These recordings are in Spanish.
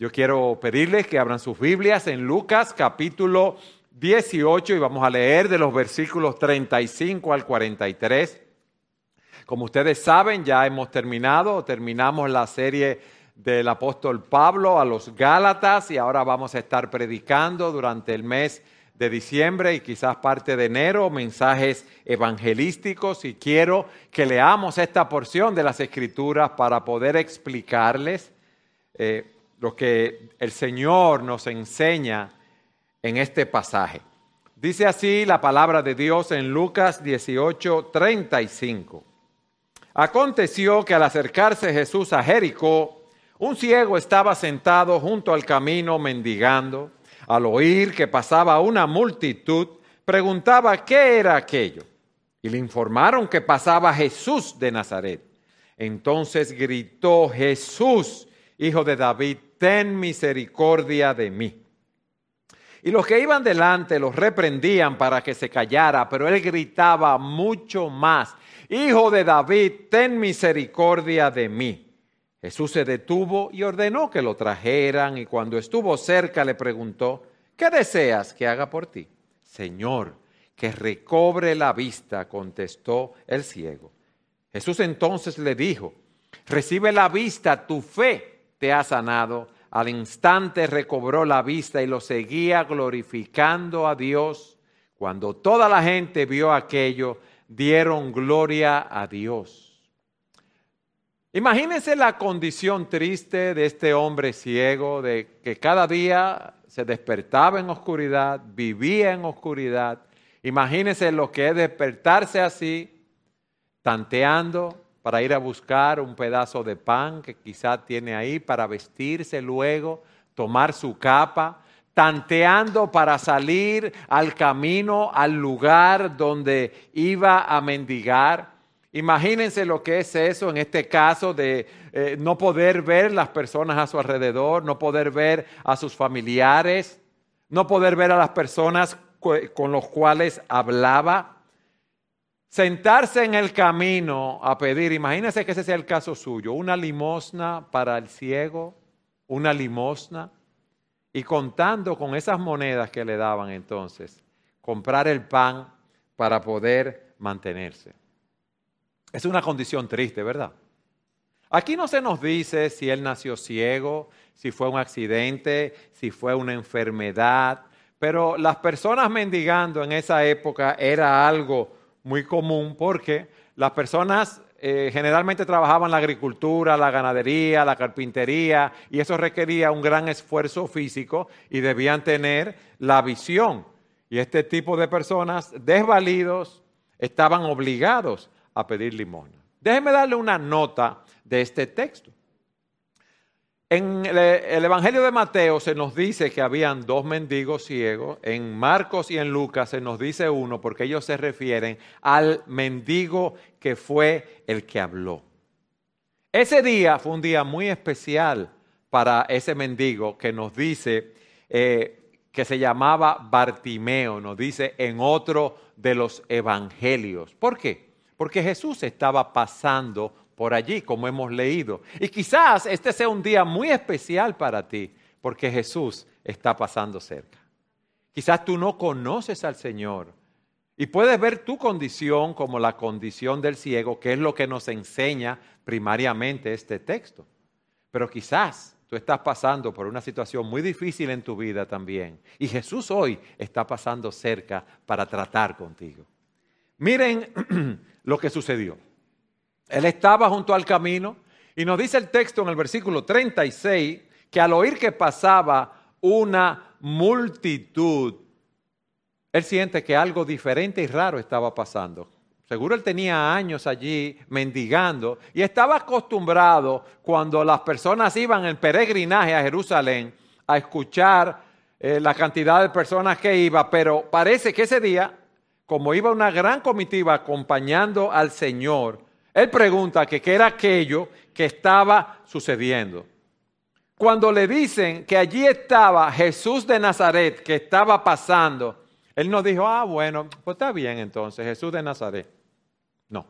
Yo quiero pedirles que abran sus Biblias en Lucas capítulo 18 y vamos a leer de los versículos 35 al 43. Como ustedes saben, ya hemos terminado, terminamos la serie del apóstol Pablo a los Gálatas y ahora vamos a estar predicando durante el mes de diciembre y quizás parte de enero mensajes evangelísticos y quiero que leamos esta porción de las escrituras para poder explicarles eh, lo que el Señor nos enseña en este pasaje. Dice así la palabra de Dios en Lucas 18, 35. Aconteció que al acercarse Jesús a Jericó, un ciego estaba sentado junto al camino mendigando. Al oír que pasaba una multitud, preguntaba qué era aquello. Y le informaron que pasaba Jesús de Nazaret. Entonces gritó Jesús, hijo de David, ten misericordia de mí. Y los que iban delante los reprendían para que se callara, pero él gritaba mucho más, Hijo de David, ten misericordia de mí. Jesús se detuvo y ordenó que lo trajeran y cuando estuvo cerca le preguntó, ¿qué deseas que haga por ti? Señor, que recobre la vista, contestó el ciego. Jesús entonces le dijo, recibe la vista, tu fe te ha sanado. Al instante recobró la vista y lo seguía glorificando a Dios. Cuando toda la gente vio aquello, dieron gloria a Dios. Imagínense la condición triste de este hombre ciego, de que cada día se despertaba en oscuridad, vivía en oscuridad. Imagínense lo que es despertarse así, tanteando para ir a buscar un pedazo de pan que quizá tiene ahí para vestirse luego, tomar su capa, tanteando para salir al camino, al lugar donde iba a mendigar. Imagínense lo que es eso en este caso de eh, no poder ver las personas a su alrededor, no poder ver a sus familiares, no poder ver a las personas con los cuales hablaba. Sentarse en el camino a pedir, imagínense que ese sea el caso suyo, una limosna para el ciego, una limosna y contando con esas monedas que le daban entonces, comprar el pan para poder mantenerse. Es una condición triste, ¿verdad? Aquí no se nos dice si él nació ciego, si fue un accidente, si fue una enfermedad, pero las personas mendigando en esa época era algo muy común porque las personas eh, generalmente trabajaban la agricultura, la ganadería, la carpintería, y eso requería un gran esfuerzo físico y debían tener la visión. Y este tipo de personas desvalidos estaban obligados a pedir limosna. Déjenme darle una nota de este texto. En el Evangelio de Mateo se nos dice que habían dos mendigos ciegos, en Marcos y en Lucas se nos dice uno porque ellos se refieren al mendigo que fue el que habló. Ese día fue un día muy especial para ese mendigo que nos dice eh, que se llamaba Bartimeo, nos dice en otro de los evangelios. ¿Por qué? Porque Jesús estaba pasando por allí, como hemos leído. Y quizás este sea un día muy especial para ti, porque Jesús está pasando cerca. Quizás tú no conoces al Señor y puedes ver tu condición como la condición del ciego, que es lo que nos enseña primariamente este texto. Pero quizás tú estás pasando por una situación muy difícil en tu vida también. Y Jesús hoy está pasando cerca para tratar contigo. Miren lo que sucedió. Él estaba junto al camino y nos dice el texto en el versículo 36 que al oír que pasaba una multitud, él siente que algo diferente y raro estaba pasando. Seguro él tenía años allí mendigando y estaba acostumbrado cuando las personas iban en peregrinaje a Jerusalén a escuchar eh, la cantidad de personas que iba, pero parece que ese día, como iba una gran comitiva acompañando al Señor, él pregunta que qué era aquello que estaba sucediendo. Cuando le dicen que allí estaba Jesús de Nazaret, que estaba pasando, él no dijo, ah, bueno, pues está bien entonces, Jesús de Nazaret. No.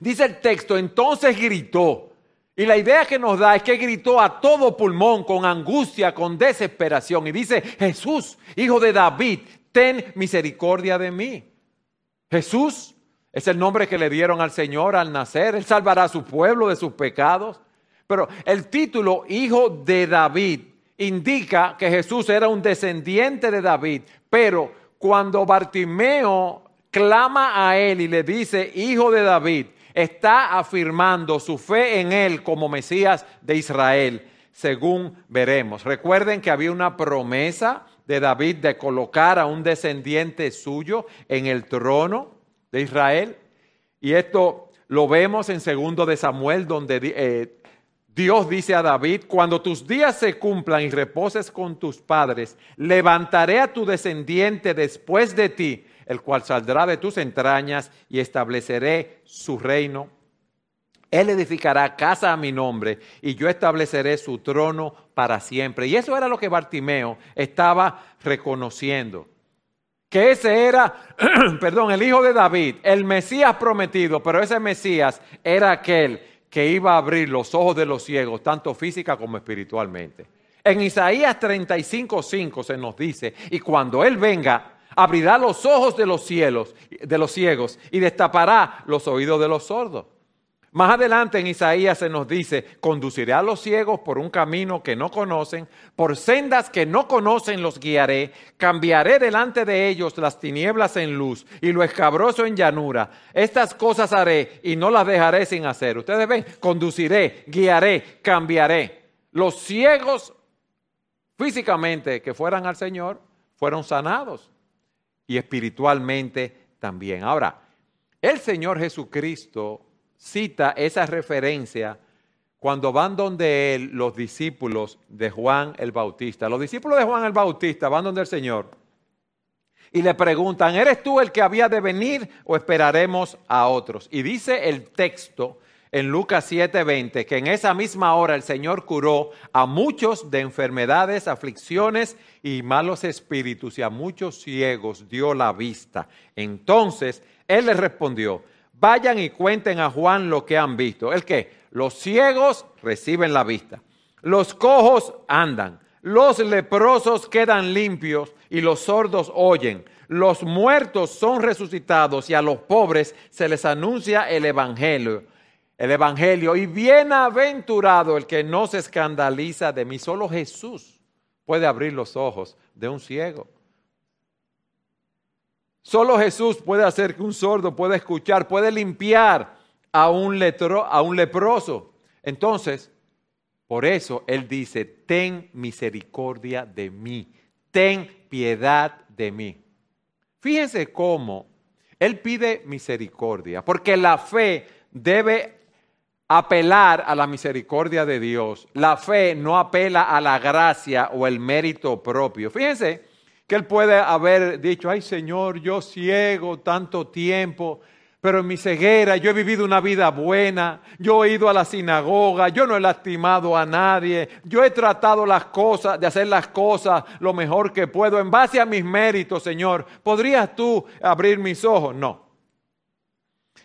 Dice el texto, entonces gritó. Y la idea que nos da es que gritó a todo pulmón, con angustia, con desesperación, y dice, Jesús, hijo de David, ten misericordia de mí. Jesús es el nombre que le dieron al Señor al nacer, Él salvará a su pueblo de sus pecados. Pero el título, hijo de David, indica que Jesús era un descendiente de David, pero cuando Bartimeo clama a él y le dice, hijo de David, está afirmando su fe en él como Mesías de Israel, según veremos. Recuerden que había una promesa de David de colocar a un descendiente suyo en el trono de Israel. Y esto lo vemos en segundo de Samuel, donde eh, Dios dice a David, cuando tus días se cumplan y reposes con tus padres, levantaré a tu descendiente después de ti, el cual saldrá de tus entrañas y estableceré su reino. Él edificará casa a mi nombre y yo estableceré su trono para siempre. Y eso era lo que Bartimeo estaba reconociendo. Que ese era, perdón, el hijo de David, el Mesías prometido, pero ese Mesías era aquel que iba a abrir los ojos de los ciegos, tanto física como espiritualmente. En Isaías 35:5 se nos dice, y cuando Él venga, abrirá los ojos de los cielos, de los ciegos, y destapará los oídos de los sordos. Más adelante en Isaías se nos dice, conduciré a los ciegos por un camino que no conocen, por sendas que no conocen los guiaré, cambiaré delante de ellos las tinieblas en luz y lo escabroso en llanura. Estas cosas haré y no las dejaré sin hacer. Ustedes ven, conduciré, guiaré, cambiaré. Los ciegos físicamente que fueran al Señor fueron sanados y espiritualmente también. Ahora, el Señor Jesucristo cita esa referencia cuando van donde él los discípulos de Juan el Bautista. Los discípulos de Juan el Bautista van donde el Señor y le preguntan, ¿eres tú el que había de venir o esperaremos a otros? Y dice el texto en Lucas 7:20 que en esa misma hora el Señor curó a muchos de enfermedades, aflicciones y malos espíritus y a muchos ciegos dio la vista. Entonces él les respondió, vayan y cuenten a Juan lo que han visto. ¿El qué? Los ciegos reciben la vista, los cojos andan, los leprosos quedan limpios y los sordos oyen. Los muertos son resucitados y a los pobres se les anuncia el Evangelio. El Evangelio y bienaventurado el que no se escandaliza de mí. Solo Jesús puede abrir los ojos de un ciego. Solo Jesús puede hacer que un sordo pueda escuchar, puede limpiar a un, a un leproso. Entonces, por eso Él dice, ten misericordia de mí, ten piedad de mí. Fíjense cómo Él pide misericordia, porque la fe debe apelar a la misericordia de Dios. La fe no apela a la gracia o el mérito propio. Fíjense que él puede haber dicho, ay Señor, yo ciego tanto tiempo, pero en mi ceguera yo he vivido una vida buena, yo he ido a la sinagoga, yo no he lastimado a nadie, yo he tratado las cosas, de hacer las cosas lo mejor que puedo en base a mis méritos, Señor. ¿Podrías tú abrir mis ojos? No.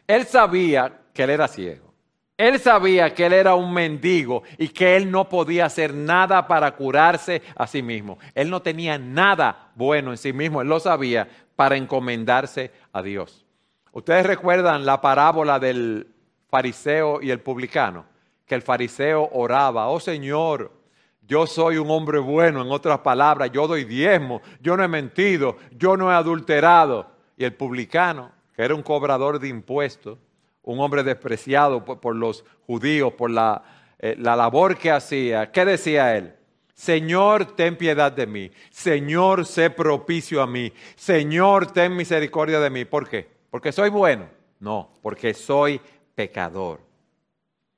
Él sabía que él era ciego. Él sabía que él era un mendigo y que él no podía hacer nada para curarse a sí mismo. Él no tenía nada bueno en sí mismo, él lo sabía para encomendarse a Dios. Ustedes recuerdan la parábola del fariseo y el publicano, que el fariseo oraba, oh Señor, yo soy un hombre bueno, en otras palabras, yo doy diezmo, yo no he mentido, yo no he adulterado. Y el publicano, que era un cobrador de impuestos, un hombre despreciado por, los judíos, por la, eh, la labor que hacía. ¿Qué decía él? Señor, ten piedad de mí. Señor, sé propicio a mí. Señor, ten misericordia de mí. ¿Por qué? ¿Porque soy bueno? No, porque soy pecador.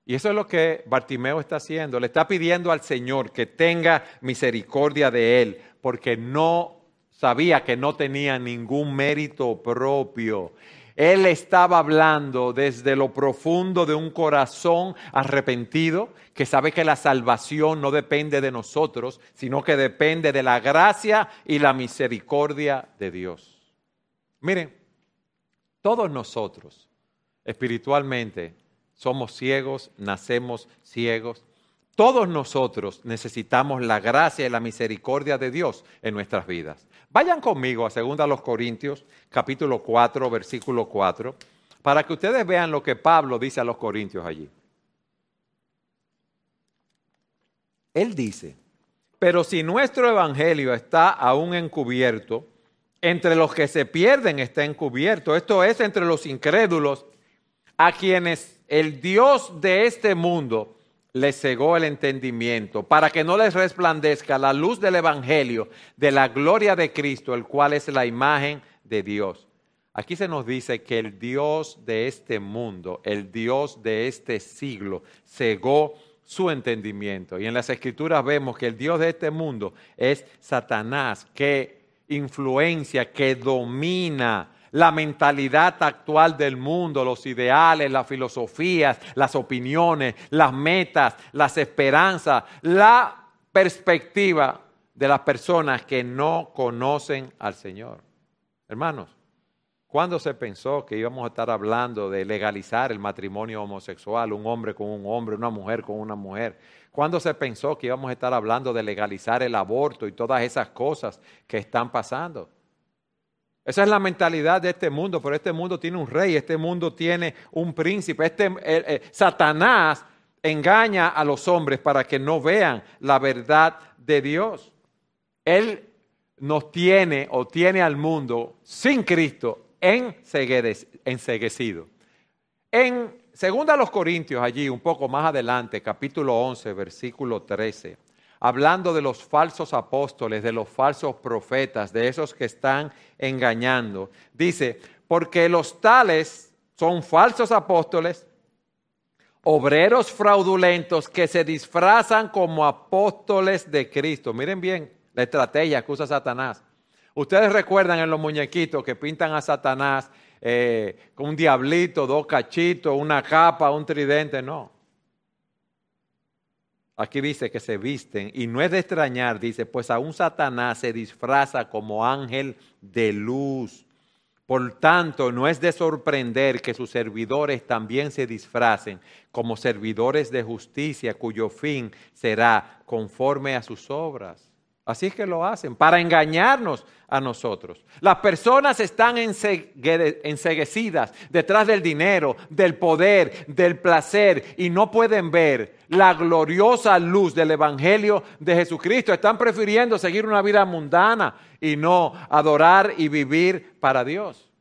Y eso es lo que Bartimeo está haciendo. Le está pidiendo al Señor que tenga misericordia de él, porque no sabía que no tenía ningún mérito propio. Él estaba hablando desde lo profundo de un corazón arrepentido, que sabe que la salvación no depende de nosotros, sino que depende de la gracia y la misericordia de Dios. Miren, todos nosotros espiritualmente somos ciegos, nacemos ciegos. Todos nosotros necesitamos la gracia y la misericordia de Dios en nuestras vidas. Vayan conmigo a 2 Corintios, capítulo 4, versículo 4, para que ustedes vean lo que Pablo dice a los Corintios allí. Él dice, pero si nuestro evangelio está aún encubierto, entre los que se pierden está encubierto, esto es entre los incrédulos, a quienes el Dios de este mundo les cegó el entendimiento, para que no les resplandezca la luz del Evangelio, de la gloria de Cristo, el cual es la imagen de Dios. Aquí se nos dice que el Dios de este mundo, el Dios de este siglo, cegó su entendimiento. Y en las escrituras vemos que el Dios de este mundo es Satanás, que influencia, que domina la mentalidad actual del mundo, los ideales, las filosofías, las opiniones, las metas, las esperanzas, la perspectiva de las personas que no conocen al Señor. Hermanos, ¿cuándo se pensó que íbamos a estar hablando de legalizar el matrimonio homosexual, un hombre con un hombre, una mujer con una mujer? ¿Cuándo se pensó que íbamos a estar hablando de legalizar el aborto y todas esas cosas que están pasando? Esa es la mentalidad de este mundo, pero este mundo tiene un rey, este mundo tiene un príncipe. Este, Satanás engaña a los hombres para que no vean la verdad de Dios. Él nos tiene o tiene al mundo sin Cristo enseguecido. En segunda los Corintios, allí un poco más adelante, capítulo 11, versículo 13 hablando de los falsos apóstoles, de los falsos profetas, de esos que están engañando. Dice, porque los tales son falsos apóstoles, obreros fraudulentos que se disfrazan como apóstoles de Cristo. Miren bien la estrategia que usa Satanás. Ustedes recuerdan en los muñequitos que pintan a Satanás eh, con un diablito, dos cachitos, una capa, un tridente. No. Aquí dice que se visten y no es de extrañar, dice, pues aún Satanás se disfraza como ángel de luz. Por tanto, no es de sorprender que sus servidores también se disfracen como servidores de justicia cuyo fin será conforme a sus obras. Así es que lo hacen, para engañarnos a nosotros. Las personas están enseguecidas detrás del dinero, del poder, del placer y no pueden ver la gloriosa luz del Evangelio de Jesucristo. Están prefiriendo seguir una vida mundana y no adorar y vivir para Dios.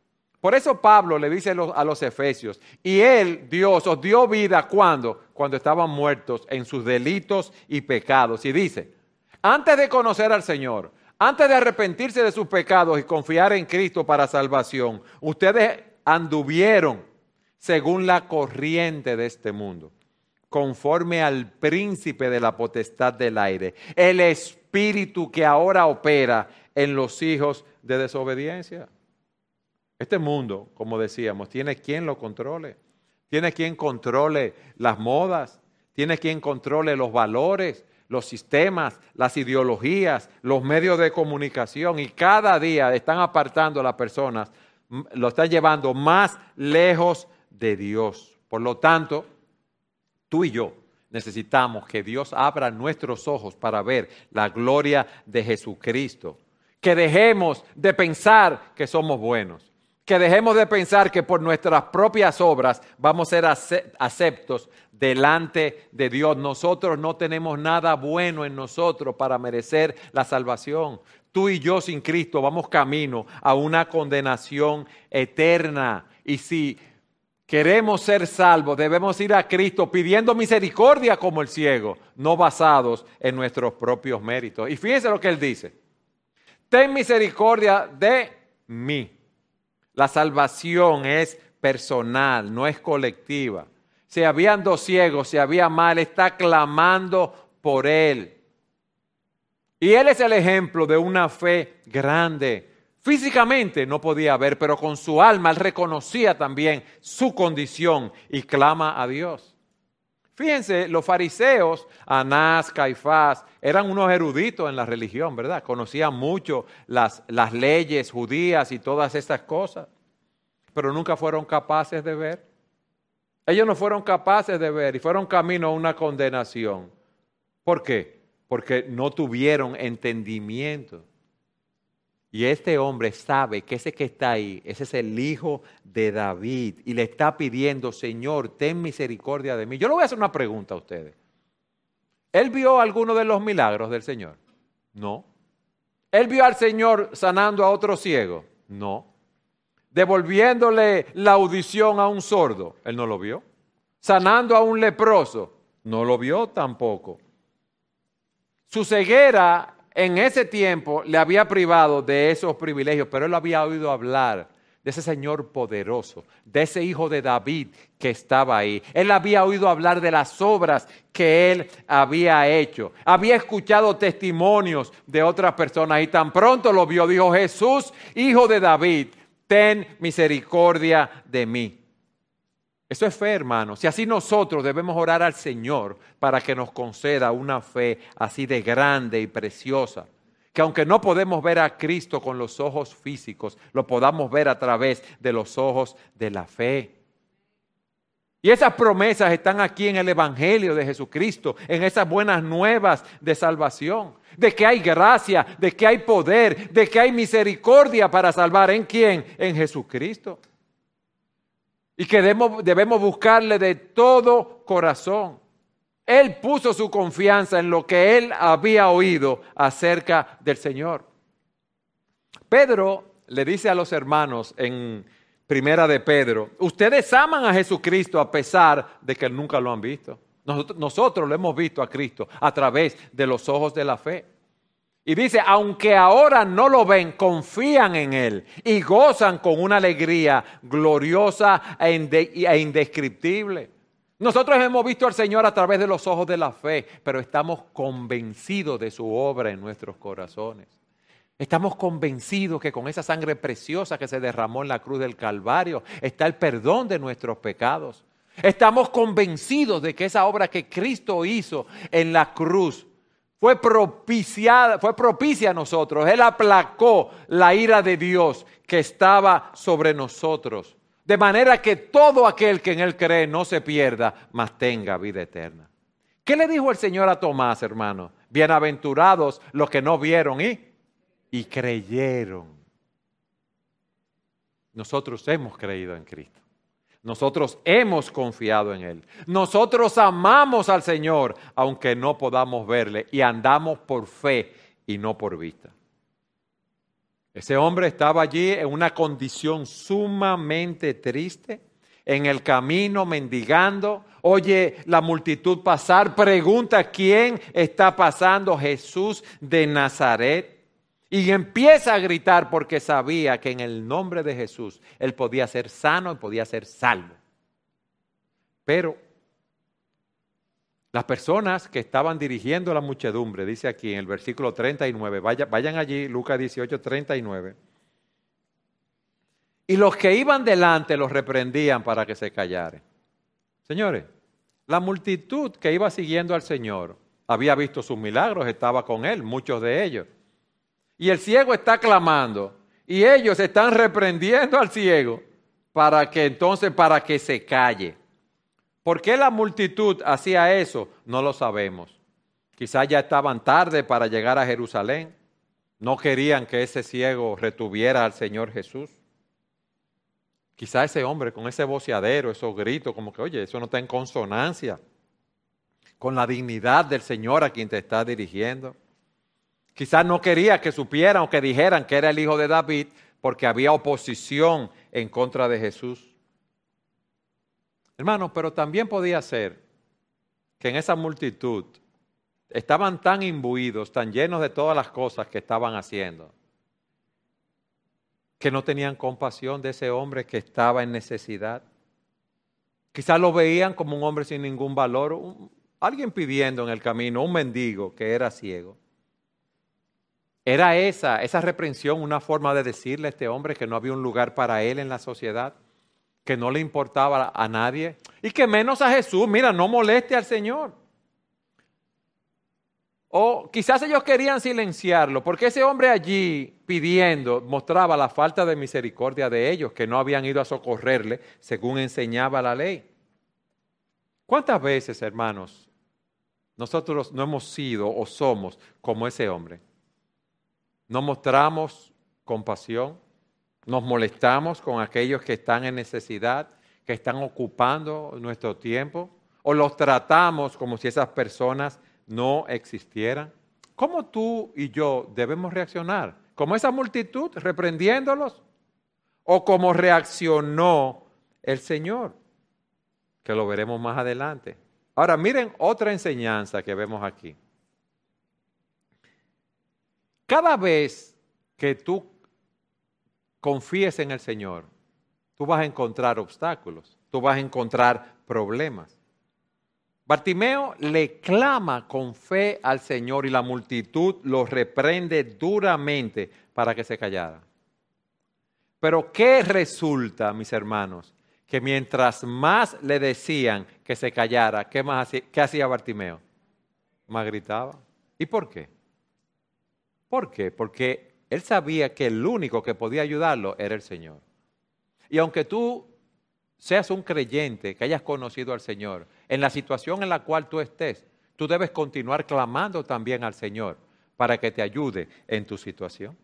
Por eso Pablo le dice a los efesios, y él, Dios, os dio vida cuando, cuando estaban muertos en sus delitos y pecados. Y dice, antes de conocer al Señor, antes de arrepentirse de sus pecados y confiar en Cristo para salvación, ustedes anduvieron según la corriente de este mundo, conforme al príncipe de la potestad del aire, el espíritu que ahora opera en los hijos de desobediencia. Este mundo, como decíamos, tiene quien lo controle, tiene quien controle las modas, tiene quien controle los valores, los sistemas, las ideologías, los medios de comunicación y cada día están apartando a las personas, lo están llevando más lejos de Dios. Por lo tanto, tú y yo necesitamos que Dios abra nuestros ojos para ver la gloria de Jesucristo. Que dejemos de pensar que somos buenos. Que dejemos de pensar que por nuestras propias obras vamos a ser aceptos delante de Dios. Nosotros no tenemos nada bueno en nosotros para merecer la salvación. Tú y yo sin Cristo vamos camino a una condenación eterna. Y si queremos ser salvos, debemos ir a Cristo pidiendo misericordia como el ciego, no basados en nuestros propios méritos. Y fíjense lo que él dice. Ten misericordia de mí. La salvación es personal, no es colectiva. Si habían dos ciegos, si había mal, está clamando por él. Y él es el ejemplo de una fe grande. Físicamente no podía ver, pero con su alma él reconocía también su condición y clama a Dios. Fíjense, los fariseos, Anás, Caifás, eran unos eruditos en la religión, ¿verdad? Conocían mucho las, las leyes judías y todas estas cosas, pero nunca fueron capaces de ver Ellos no fueron capaces de ver y fueron camino a una condenación. ¿Por qué? Porque no tuvieron entendimiento. Y este hombre sabe que ese que está ahí, ese es el hijo de David. Y le está pidiendo, Señor, ten misericordia de mí. Yo le voy a hacer una pregunta a ustedes. ¿Él vio alguno de los milagros del Señor? No. ¿Él vio al Señor sanando a otro ciego? No. ¿Devolviéndole la audición a un sordo? Él no lo vio. ¿Sanando a un leproso? No lo vio tampoco. Su ceguera en ese tiempo le había privado de esos privilegios, pero él había oído hablar de ese Señor poderoso, de ese hijo de David que estaba ahí. Él había oído hablar de las obras que él había hecho. Había escuchado testimonios de otras personas y tan pronto lo vio, dijo Jesús, hijo de David, ten misericordia de mí. Eso es fe, hermanos. Y así nosotros debemos orar al Señor para que nos conceda una fe así de grande y preciosa que aunque no podemos ver a Cristo con los ojos físicos, lo podamos ver a través de los ojos de la fe. Y esas promesas están aquí en el Evangelio de Jesucristo, en esas buenas nuevas de salvación, de que hay gracia, de que hay poder, de que hay misericordia para salvar. ¿En quién? En Jesucristo. Y que debemos, buscarle de todo corazón. Él puso su confianza en lo que él había oído acerca del Señor. Pedro le dice a los hermanos en Primera de Pedro, ustedes aman a Jesucristo a pesar de que nunca lo han visto. Nosotros lo hemos visto a Cristo a través de los ojos de la fe. Y dice, aunque ahora no lo ven, confían en Él y gozan con una alegría gloriosa e, e indescriptible. Nosotros hemos visto al Señor a través de los ojos de la fe, pero estamos convencidos de su obra en nuestros corazones. Estamos convencidos que con esa sangre preciosa que se derramó en la cruz del Calvario está el perdón de nuestros pecados. Estamos convencidos de que esa obra que Cristo hizo en la cruz fue propiciada, fue propicia a nosotros. Él aplacó la ira de Dios que estaba sobre nosotros de manera que todo aquel que en él cree no se pierda, mas tenga vida eterna. ¿Qué le dijo el Señor a Tomás, hermano? Bienaventurados los que no vieron y, y creyeron. Nosotros hemos creído en Cristo. Nosotros hemos confiado en Él. Nosotros amamos al Señor, aunque no podamos verle, y andamos por fe y no por vista. Ese hombre estaba allí en una condición sumamente triste, en el camino mendigando, oye la multitud pasar, pregunta quién está pasando, Jesús de Nazaret. Y empieza a gritar porque sabía que en el nombre de Jesús él podía ser sano y podía ser salvo. Pero las personas que estaban dirigiendo la muchedumbre, dice aquí en el versículo 39, vayan allí, Lucas 18, 39. Y los que iban delante los reprendían para que se callaren. Señores, la multitud que iba siguiendo al Señor había visto sus milagros, estaba con él, muchos de ellos. Y el ciego está clamando y ellos están reprendiendo al ciego para que entonces, para que se calle. ¿Por qué la multitud hacía eso? No lo sabemos. Quizás ya estaban tarde para llegar a Jerusalén. No querían que ese ciego retuviera al Señor Jesús. Quizá ese hombre con ese voceadero, esos gritos, como que, oye, eso no está en consonancia con la dignidad del Señor a quien te está dirigiendo. Quizás no quería que supieran o que dijeran que era el hijo de David porque había oposición en contra de Jesús. Hermanos, pero también podía ser que en esa multitud estaban tan imbuidos, tan llenos de todas las cosas que estaban haciendo, que no tenían compasión de ese hombre que estaba en necesidad. Quizás lo veían como un hombre sin ningún valor, alguien pidiendo en el camino, un mendigo que era ciego. ¿Era esa, esa reprensión una forma de decirle a este hombre que no había un lugar para él en la sociedad? que no le importaba a nadie y que menos a Jesús. Mira, no moleste al Señor. O quizás ellos querían silenciarlo, porque ese hombre allí pidiendo mostraba la falta de misericordia de ellos, que no habían ido a socorrerle según enseñaba la ley. ¿Cuántas veces, hermanos, nosotros no hemos sido o somos como ese hombre? No mostramos compasión, nos molestamos con aquellos que están en necesidad, que están ocupando nuestro tiempo, o los tratamos como si esas personas no existieran. ¿Cómo tú y yo debemos reaccionar? ¿Como esa multitud reprendiéndolos? ¿O como reaccionó el Señor? Que lo veremos más adelante. Ahora miren otra enseñanza que vemos aquí. Cada vez que tú confíes en el Señor, tú vas a encontrar obstáculos, tú vas a encontrar problemas. Bartimeo le clama con fe al Señor y la multitud lo reprende duramente para que se callara. Pero ¿qué resulta, mis hermanos? Que mientras más le decían que se callara, ¿qué, más hacía, qué hacía Bartimeo? Más gritaba. ¿Y por qué? ¿Por qué? Porque él sabía que el único que podía ayudarlo era el Señor. Y aunque tú seas un creyente, que hayas conocido al Señor, en la situación en la cual tú estés, tú debes continuar clamando también al Señor para que te ayude en tu situación.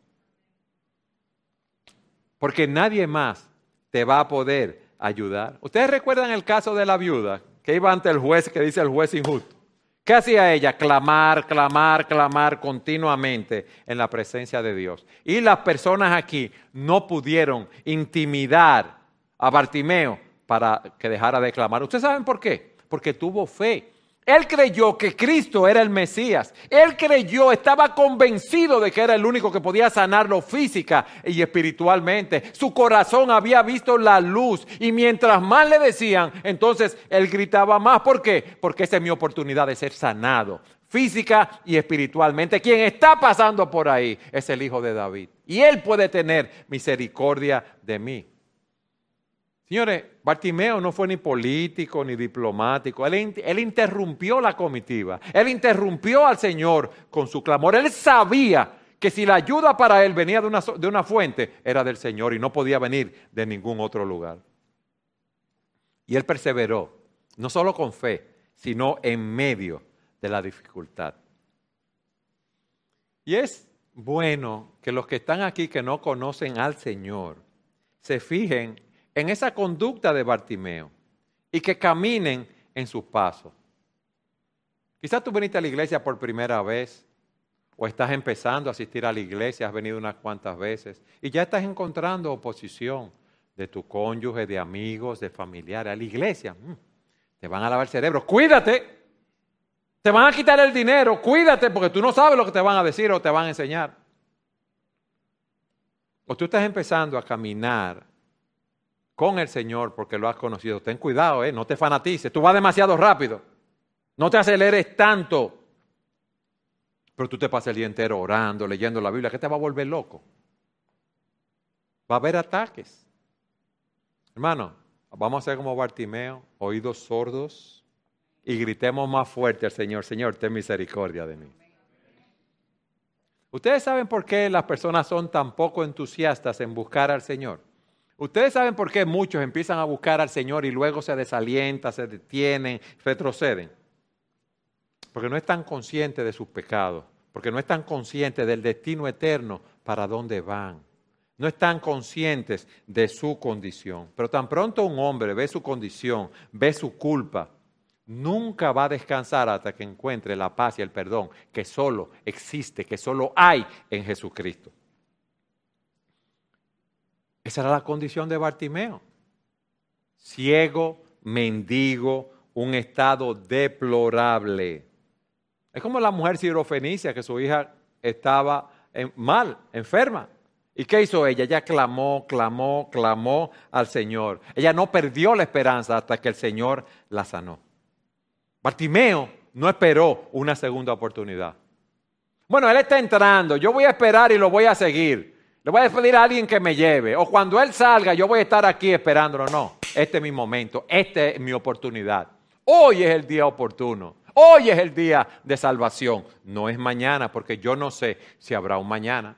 Porque nadie más te va a poder ayudar. Ustedes recuerdan el caso de la viuda que iba ante el juez, que dice el juez injusto. ¿Qué hacía ella? Clamar, clamar, clamar continuamente en la presencia de Dios. Y las personas aquí no pudieron intimidar a Bartimeo para que dejara de clamar. ¿Ustedes saben por qué? Porque tuvo fe. Él creyó que Cristo era el Mesías. Él creyó, estaba convencido de que era el único que podía sanarlo física y espiritualmente. Su corazón había visto la luz y mientras más le decían, entonces él gritaba más. ¿Por qué? Porque esa es mi oportunidad de ser sanado física y espiritualmente. Quien está pasando por ahí es el Hijo de David. Y él puede tener misericordia de mí. Señores, Bartimeo no fue ni político ni diplomático. Él, interrumpió la comitiva. Él interrumpió al Señor con su clamor. Él sabía que si la ayuda para él venía de una, de una fuente, era del Señor y no podía venir de ningún otro lugar. Y él perseveró, no solo con fe, sino en medio de la dificultad. Y es bueno que los que están aquí que no conocen al Señor se fijen en esa conducta de Bartimeo y que caminen en sus pasos. Quizás tú viniste a la iglesia por primera vez o estás empezando a asistir a la iglesia, has venido unas cuantas veces y ya estás encontrando oposición de tu cónyuge, de amigos, de familiares. A la iglesia, mm, te van a lavar el cerebro. Cuídate. Te van a quitar el dinero. Cuídate porque tú no sabes lo que te van a decir o te van a enseñar. O tú estás empezando a caminar con el Señor porque lo has conocido. Ten cuidado, ¿eh? no te fanatices. Tú vas demasiado rápido. No te aceleres tanto. Pero tú te pasas el día entero orando, leyendo la Biblia. ¿Qué te va a volver loco? Va a haber ataques. Hermano, vamos a ser como Bartimeo, oídos sordos, y gritemos más fuerte al Señor, Señor, ten misericordia de mí. ¿Ustedes saben por qué las personas son tan poco entusiastas en buscar al Señor? Ustedes saben por qué muchos empiezan a buscar al Señor y luego se desalientan, se detienen, retroceden. Porque no están conscientes de sus pecados, porque no están conscientes del destino eterno para dónde van. No están conscientes de su condición. Pero tan pronto un hombre ve su condición, ve su culpa, nunca va a descansar hasta que encuentre la paz y el perdón que solo existe, que solo hay en Jesucristo. Esa era la condición de Bartimeo. Ciego, mendigo, un estado deplorable. Es como la mujer sirofenicia que su hija estaba mal, enferma. ¿Y qué hizo ella? Ella clamó, clamó, clamó al Señor. Ella no perdió la esperanza hasta que el Señor la sanó. Bartimeo no esperó una segunda oportunidad. Bueno, él está entrando, yo voy a esperar y lo voy a seguir. Le voy a pedir a alguien que me lleve. O cuando Él salga, yo voy a estar aquí esperándolo. No, este es mi momento, esta es mi oportunidad. Hoy es el día oportuno. Hoy es el día de salvación. No es mañana, porque yo no sé si habrá un mañana.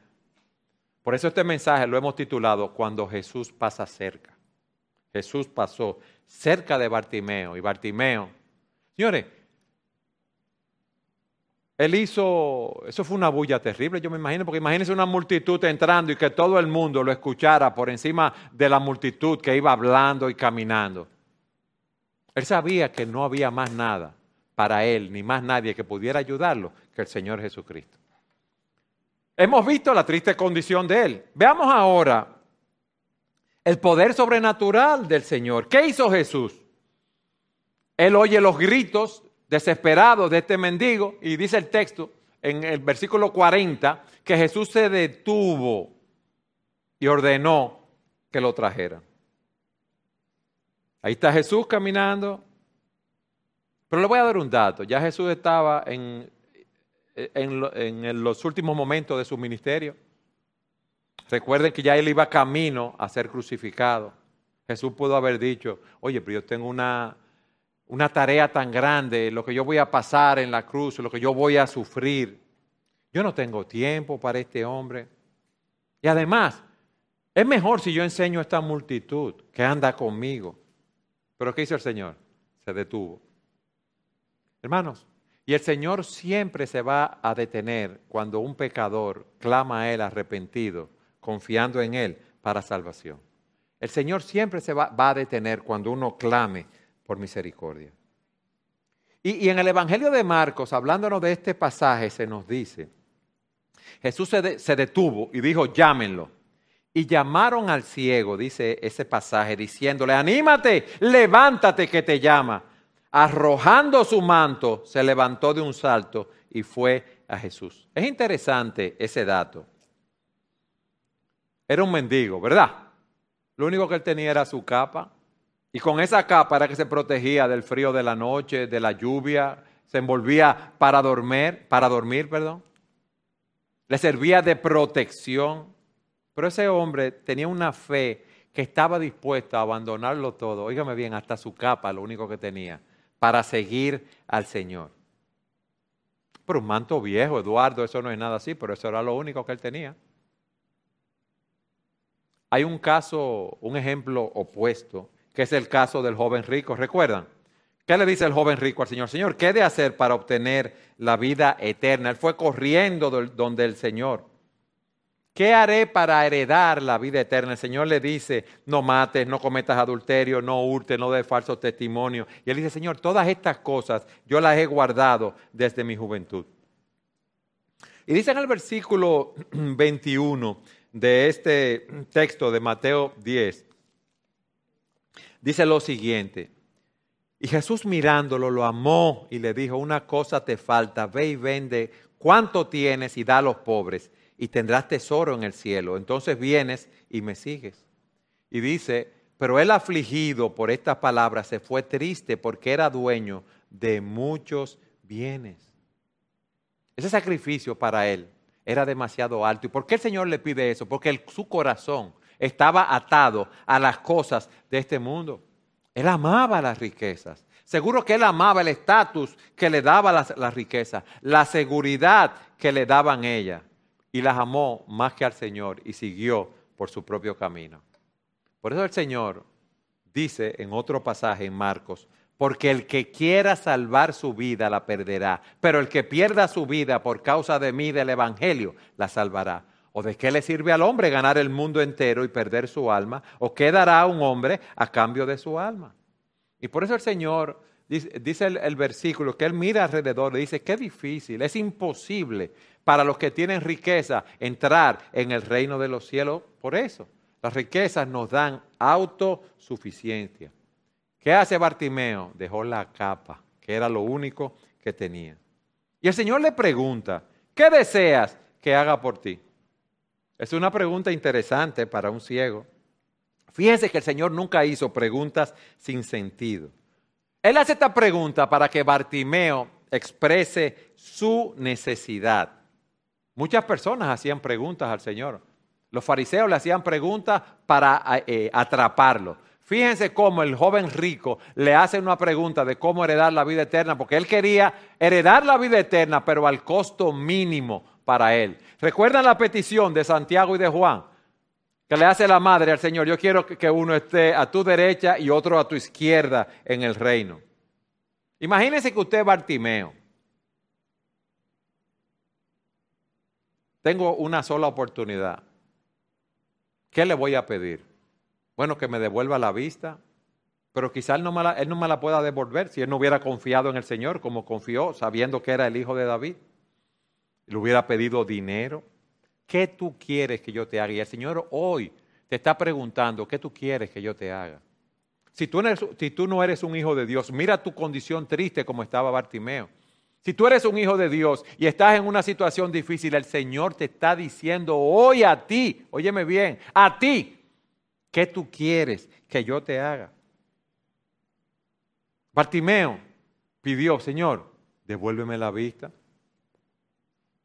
Por eso este mensaje lo hemos titulado Cuando Jesús pasa cerca. Jesús pasó cerca de Bartimeo y Bartimeo Señores, él hizo, eso fue una bulla terrible, yo me imagino, porque imagínense una multitud entrando y que todo el mundo lo escuchara por encima de la multitud que iba hablando y caminando. Él sabía que no había más nada para él, ni más nadie que pudiera ayudarlo que el Señor Jesucristo. Hemos visto la triste condición de él. Veamos ahora el poder sobrenatural del Señor. ¿Qué hizo Jesús? Él oye los gritos desesperados de este mendigo y dice el texto en el versículo 40 que Jesús se detuvo y ordenó que lo trajeran. Ahí está Jesús caminando. Pero le voy a dar un dato. Ya Jesús estaba en, en, los últimos momentos de su ministerio. Recuerden que ya él iba camino a ser crucificado. Jesús pudo haber dicho, oye, pero yo tengo una, una tarea tan grande, lo que yo voy a pasar en la cruz, lo que yo voy a sufrir. Yo no tengo tiempo para este hombre. Y además, es mejor si yo enseño a esta multitud que anda conmigo. Pero ¿qué hizo el Señor? Se detuvo. Hermanos, y el Señor siempre se va a detener cuando un pecador clama a Él arrepentido, confiando en Él para salvación. El Señor siempre se va, a detener cuando uno clame por misericordia. Y, en el Evangelio de Marcos, hablándonos de este pasaje, se nos dice, Jesús se, se detuvo y dijo, llámenlo. Y llamaron al ciego, dice ese pasaje, diciéndole, anímate, levántate que te llama. Arrojando su manto, se levantó de un salto y fue a Jesús. Es interesante ese dato. Era un mendigo, ¿verdad? Lo único que él tenía era su capa. Y con esa capa era que se protegía del frío de la noche, de la lluvia, se envolvía para dormir, para dormir, perdón. Le servía de protección. Pero ese hombre tenía una fe que estaba dispuesta a abandonarlo todo, óigame bien, hasta su capa, lo único que tenía, para seguir al Señor. Pero un manto viejo, Eduardo, eso no es nada así, pero eso era lo único que él tenía. Hay un caso, un ejemplo opuesto, que es el caso del joven rico, ¿recuerdan? ¿Qué le dice el joven rico al Señor? Señor, ¿qué de hacer para obtener la vida eterna? Él fue corriendo donde el Señor. ¿Qué haré para heredar la vida eterna? El Señor le dice, no mates, no cometas adulterio, no hurtes, no des falso testimonio. Y él dice, Señor, todas estas cosas yo las he guardado desde mi juventud. Y dice en el versículo 21 de este texto de Mateo 10, dice lo siguiente. Y Jesús mirándolo lo amó y le dijo, una cosa te falta, ve y vende cuánto tienes y da a los pobres y tendrás tesoro en el cielo. Entonces vienes y me sigues. Y dice, pero él afligido por estas palabras se fue triste porque era dueño de muchos bienes. Ese sacrificio para él era demasiado alto. ¿Y por qué el Señor le pide eso? Porque su corazón estaba atado a las cosas de este mundo. Él amaba las riquezas. Seguro que él amaba el estatus que le daba las la riquezas, la seguridad que le daban ella y las amó más que al Señor y siguió por su propio camino. Por eso el Señor dice en otro pasaje en Marcos, porque el que quiera salvar su vida la perderá, pero el que pierda su vida por causa de mí del Evangelio la salvará. ¿O de qué le sirve al hombre ganar el mundo entero y perder su alma? ¿O qué dará un hombre a cambio de su alma? Y por eso el Señor dice, el, el, versículo que él mira alrededor y dice, qué difícil, es imposible para los que tienen riqueza entrar en el reino de los cielos. Por eso, las riquezas nos dan autosuficiencia. ¿Qué hace Bartimeo? Dejó la capa, que era lo único que tenía. Y el Señor le pregunta, ¿qué deseas que haga por ti? Es una pregunta interesante para un ciego. Fíjense que el Señor nunca hizo preguntas sin sentido. Él hace esta pregunta para que Bartimeo exprese su necesidad. Muchas personas hacían preguntas al Señor. Los fariseos le hacían preguntas para eh, atraparlo. Fíjense cómo el joven rico le hace una pregunta de cómo heredar la vida eterna, porque él quería heredar la vida eterna, pero al costo mínimo para él. ¿Recuerdan la petición de Santiago y de Juan? Que le hace la madre al Señor, yo quiero que uno esté a tu derecha y otro a tu izquierda en el reino. Imagínese que usted es Bartimeo. Tengo una sola oportunidad. ¿Qué le voy a pedir? Bueno, que me devuelva la vista, pero la, él no me la pueda devolver si él no hubiera confiado en el Señor como confió, sabiendo que era el hijo de David. Le hubiera pedido dinero. ¿Qué tú quieres que yo te haga? Y el Señor hoy te está preguntando, ¿qué tú quieres que yo te haga? Si tú, no eres un hijo de Dios, mira tu condición triste como estaba Bartimeo. Si tú eres un hijo de Dios y estás en una situación difícil, el Señor te está diciendo hoy a ti, óyeme bien, a ti, ¿qué tú quieres que yo te haga? Bartimeo pidió, Señor, devuélveme la vista.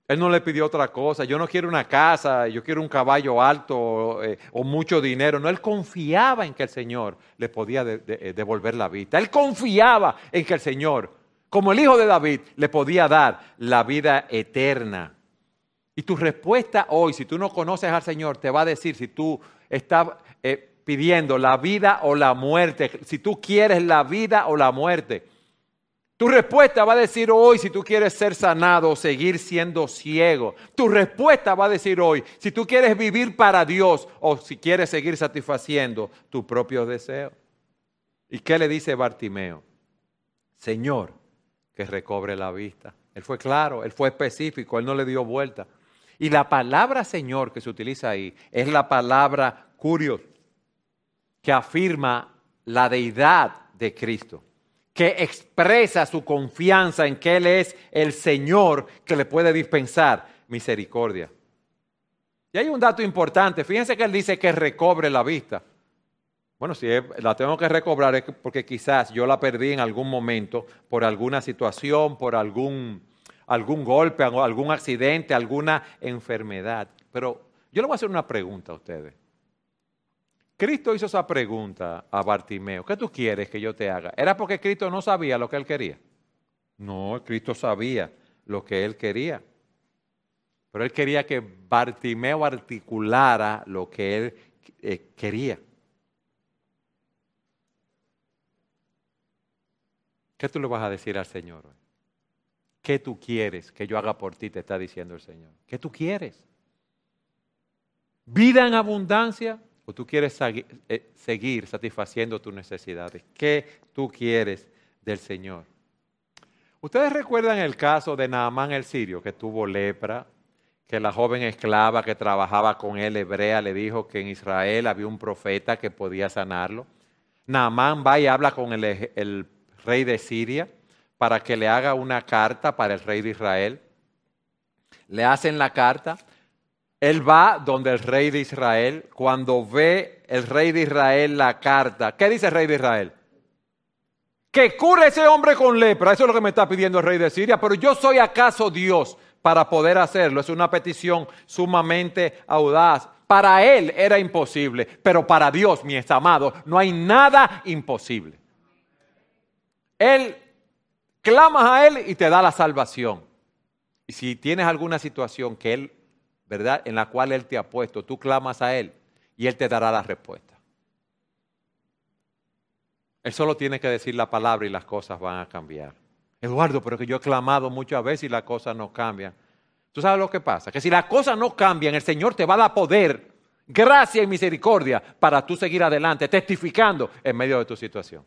Él no le pidió otra cosa. Yo no quiero una casa, yo quiero un caballo alto eh, o mucho dinero. No, él confiaba en que el Señor le podía eh, devolver la vista. Él confiaba en que el Señor, como el hijo de David, le podía dar la vida eterna. Y tu respuesta hoy, si tú no conoces al Señor, te va a decir si tú estás eh, pidiendo la vida o la muerte, si tú quieres la vida o la muerte. Tu respuesta va a decir hoy si tú quieres ser sanado o seguir siendo ciego. Tu respuesta va a decir hoy si tú quieres vivir para Dios o si quieres seguir satisfaciendo tu propio deseo. ¿Y qué le dice Bartimeo? Señor, que recobre la vista. Él fue claro, él fue específico, él no le dio vuelta. Y la palabra Señor que se utiliza ahí es la palabra curios, que afirma la deidad de Cristo que expresa su confianza en que Él es el Señor que le puede dispensar misericordia. Y hay un dato importante, fíjense que Él dice que recobre la vista. Bueno, si la tengo que recobrar es porque quizás yo la perdí en algún momento por alguna situación, por algún, algún golpe, algún accidente, alguna enfermedad. Pero yo le voy a hacer una pregunta a ustedes. Cristo hizo esa pregunta a Bartimeo, ¿qué tú quieres que yo te haga? ¿Era porque Cristo no sabía lo que él quería? No, Cristo sabía lo que él quería. Pero él quería que Bartimeo articulara lo que él eh, quería. ¿Qué tú le vas a decir al Señor hoy? ¿Qué tú quieres que yo haga por ti? Te está diciendo el Señor. ¿Qué tú quieres? ¿Vida en abundancia? O tú quieres eh, seguir satisfaciendo tus necesidades? ¿Qué tú quieres del Señor? Ustedes recuerdan el caso de Naamán el sirio, que tuvo lepra, que la joven esclava que trabajaba con él, hebrea, le dijo que en Israel había un profeta que podía sanarlo. Naamán va y habla con el, el rey de Siria para que le haga una carta para el rey de Israel. Le hacen la carta, él va donde el rey de Israel, cuando ve el rey de Israel la carta, ¿qué dice el rey de Israel? Que cure ese hombre con lepra, eso es lo que me está pidiendo el rey de Siria, pero yo soy acaso Dios para poder hacerlo. Es una petición sumamente audaz. Para él era imposible, pero para Dios, mi amado, no hay nada imposible. Él clamas a Él y te da la salvación. Y si tienes alguna situación que Él ¿verdad? En la cual Él te ha puesto. Tú clamas a Él y Él te dará la respuesta. Él solo tiene que decir la palabra y las cosas van a cambiar. Eduardo, pero que yo he clamado muchas veces y las cosas no cambian. ¿Tú sabes lo que pasa? Que si las cosas no cambian, el Señor te va a dar poder, gracia y misericordia para tú seguir adelante, testificando en medio de tu situación.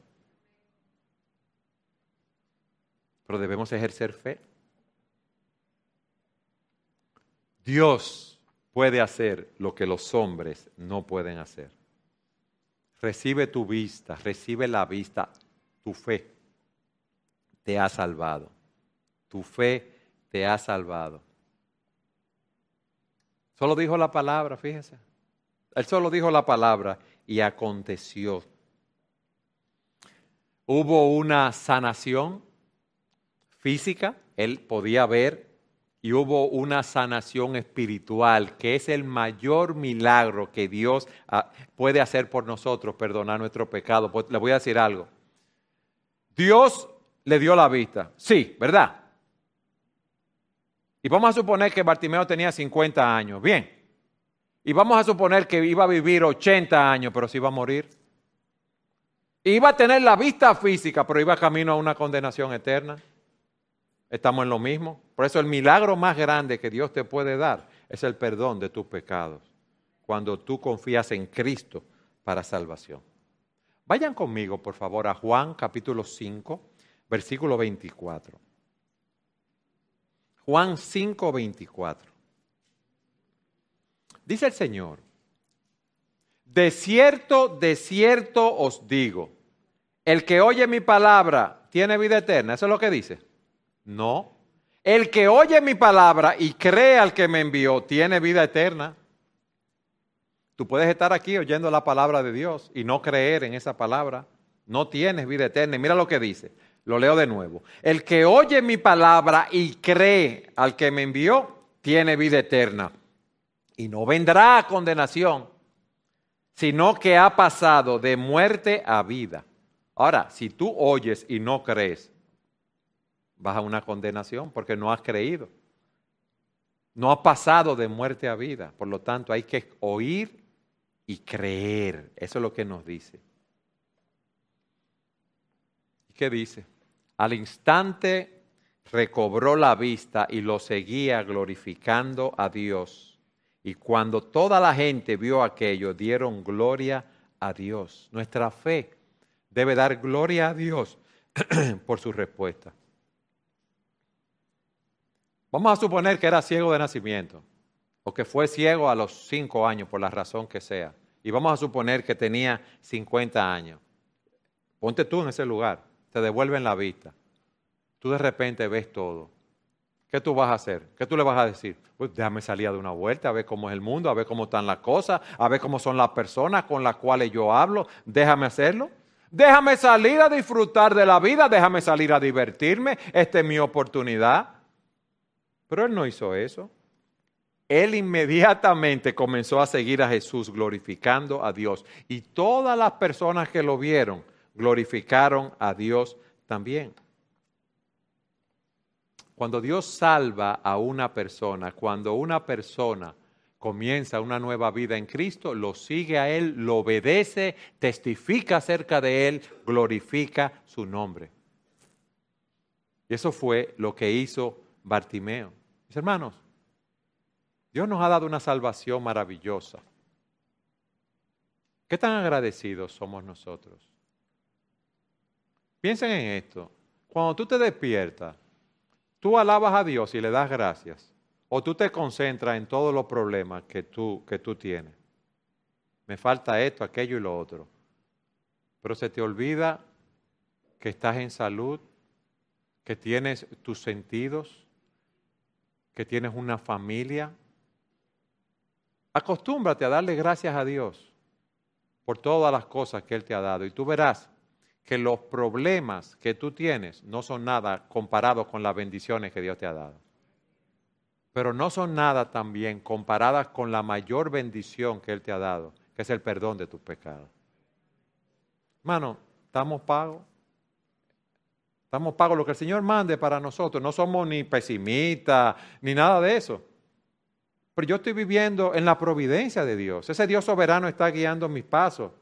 Pero debemos ejercer fe. Dios puede hacer lo que los hombres no pueden hacer. Recibe tu vista, recibe la vista, tu fe te ha salvado. Tu fe te ha salvado. Solo dijo la palabra, fíjese. Él solo dijo la palabra y aconteció. Hubo una sanación física, él podía ver, y hubo una sanación espiritual, que es el mayor milagro que Dios ah, puede hacer por nosotros, perdonar nuestro pecado. Pues le voy a decir algo. Dios le dio la vista, sí, ¿verdad? Y vamos a suponer que Bartimeo tenía 50 años, bien. Y vamos a suponer que iba a vivir 80 años, pero se iba a morir. Iba a tener la vista física, pero iba camino a una condenación eterna. Estamos en lo mismo. Por eso el milagro más grande que Dios te puede dar es el perdón de tus pecados, cuando tú confías en Cristo para salvación. Vayan conmigo, por favor, a Juan capítulo 5, versículo 24. Juan 5, 24. Dice el Señor, de cierto, de cierto os digo, el que oye mi palabra tiene vida eterna. ¿Eso es lo que dice? No. El que oye mi palabra y cree al que me envió tiene vida eterna. Tú puedes estar aquí oyendo la palabra de Dios y no creer en esa palabra. No tienes vida eterna. Y mira lo que dice. Lo leo de nuevo. El que oye mi palabra y cree al que me envió tiene vida eterna. Y no vendrá a condenación, sino que ha pasado de muerte a vida. Ahora, si tú oyes y no crees, vas a una condenación porque no has creído. No ha pasado de muerte a vida. Por lo tanto, hay que oír y creer. Eso es lo que nos dice. ¿Y qué dice? Al instante recobró la vista y lo seguía glorificando a Dios. Y cuando toda la gente vio aquello, dieron gloria a Dios. Nuestra fe debe dar gloria a Dios por su respuesta. Vamos a suponer que era ciego de nacimiento o que fue ciego a los cinco años por la razón que sea. Y vamos a suponer que tenía 50 años. Ponte tú en ese lugar, te devuelven la vista. Tú de repente ves todo. ¿Qué tú vas a hacer? ¿Qué tú le vas a decir? Pues déjame salir de una vuelta, a ver cómo es el mundo, a ver cómo están las cosas, a ver cómo son las personas con las cuales yo hablo. Déjame hacerlo. Déjame salir a disfrutar de la vida, déjame salir a divertirme. Esta es mi oportunidad. Pero él no hizo eso. Él inmediatamente comenzó a seguir a Jesús glorificando a Dios. Y todas las personas que lo vieron glorificaron a Dios también. Cuando Dios salva a una persona, cuando una persona comienza una nueva vida en Cristo, lo sigue a Él, lo obedece, testifica acerca de Él, glorifica su nombre. Y eso fue lo que hizo Bartimeo. Mis hermanos, Dios nos ha dado una salvación maravillosa. ¿Qué tan agradecidos somos nosotros? Piensen en esto. Cuando tú te despiertas, tú alabas a Dios y le das gracias, o tú te concentras en todos los problemas que tú, que tú tienes. Me falta esto, aquello y lo otro. Pero se te olvida que estás en salud, que tienes tus sentidos, que tienes una familia. Acostúmbrate a darle gracias a Dios por todas las cosas que Él te ha dado y tú verás que los problemas que tú tienes no son nada comparados con las bendiciones que Dios te ha dado. Pero no son nada también comparadas con la mayor bendición que Él te ha dado, que es el perdón de tus pecados. Hermano, estamos pagos. Estamos pagos lo que el Señor mande para nosotros. No somos ni pesimistas, ni nada de eso. Pero yo estoy viviendo en la providencia de Dios. Ese Dios soberano está guiando mis pasos.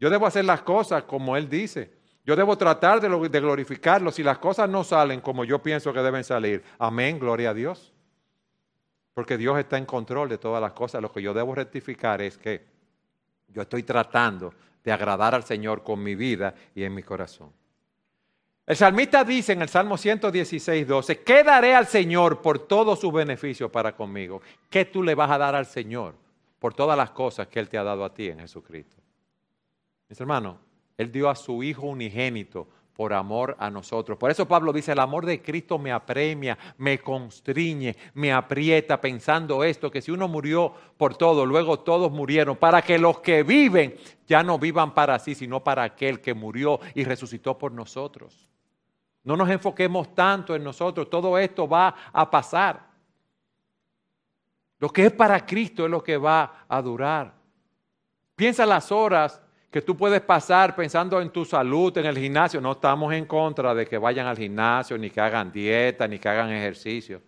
Yo debo hacer las cosas como Él dice. Yo debo tratar de, de glorificarlo. Si las cosas no salen como yo pienso que deben salir, amén, gloria a Dios. Porque Dios está en control de todas las cosas. Lo que yo debo rectificar es que yo estoy tratando de agradar al Señor con mi vida y en mi corazón. El salmista dice en el Salmo 116, 12, ¿qué daré al Señor por todo su beneficio para conmigo? ¿Qué tú le vas a dar al Señor por todas las cosas que Él te ha dado a ti en Jesucristo? Mis hermanos, Él dio a su Hijo unigénito por amor a nosotros. Por eso Pablo dice, el amor de Cristo me apremia, me constriñe, me aprieta pensando esto, que si uno murió por todo, luego todos murieron, para que los que viven ya no vivan para sí, sino para aquel que murió y resucitó por nosotros. No nos enfoquemos tanto en nosotros, todo esto va a pasar. Lo que es para Cristo es lo que va a durar. Piensa las horas que tú puedes pasar pensando en tu salud, en el gimnasio. No estamos en contra de que vayan al gimnasio, ni que hagan dieta, ni que hagan ejercicio.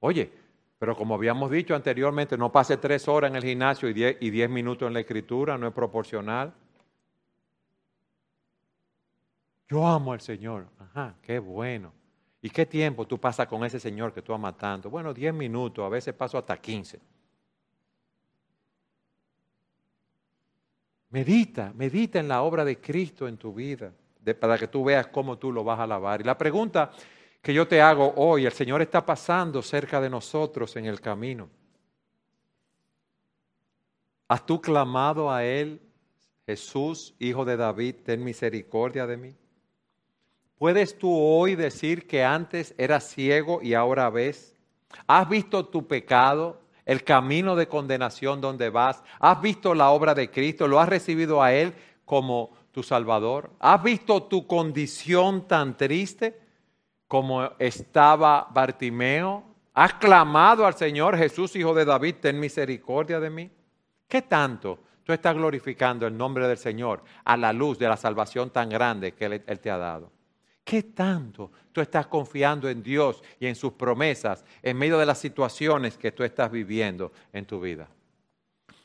Oye, pero como habíamos dicho anteriormente, no pase tres horas en el gimnasio y diez, y diez minutos en la escritura, no es proporcional. Yo amo al Señor. Ajá, qué bueno. ¿Y qué tiempo tú pasas con ese Señor que tú amas tanto? Bueno, 10 minutos, a veces paso hasta 15. Medita, medita en la obra de Cristo en tu vida, para que tú veas cómo tú lo vas a alabar. Y la pregunta que yo te hago hoy, el Señor está pasando cerca de nosotros en el camino. ¿Has tú clamado a Él, Jesús, Hijo de David, ten misericordia de mí? ¿Puedes tú hoy decir que antes eras ciego y ahora ves? ¿Has visto tu pecado, el camino de condenación donde vas? ¿Has visto la obra de Cristo? ¿Lo has recibido a Él como tu Salvador? ¿Has visto tu condición tan triste como estaba Bartimeo? ¿Has clamado al Señor Jesús, Hijo de David, ten misericordia de mí? ¿Qué tanto tú estás glorificando el nombre del Señor a la luz de la salvación tan grande que Él, te ha dado? ¿Qué tanto tú estás confiando en Dios y en sus promesas en medio de las situaciones que tú estás viviendo en tu vida?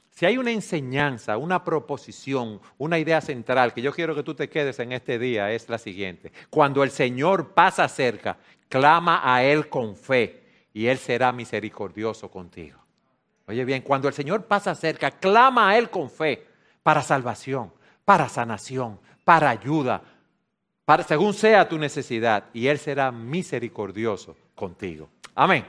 Si hay una enseñanza, una proposición, una idea central que yo quiero que tú te quedes en este día es la siguiente. Cuando el Señor pasa cerca, clama a Él con fe y Él será misericordioso contigo. Oye bien, cuando el Señor pasa cerca, clama a Él con fe para salvación, para sanación, para ayuda, según sea tu necesidad, y Él será misericordioso contigo. Amén.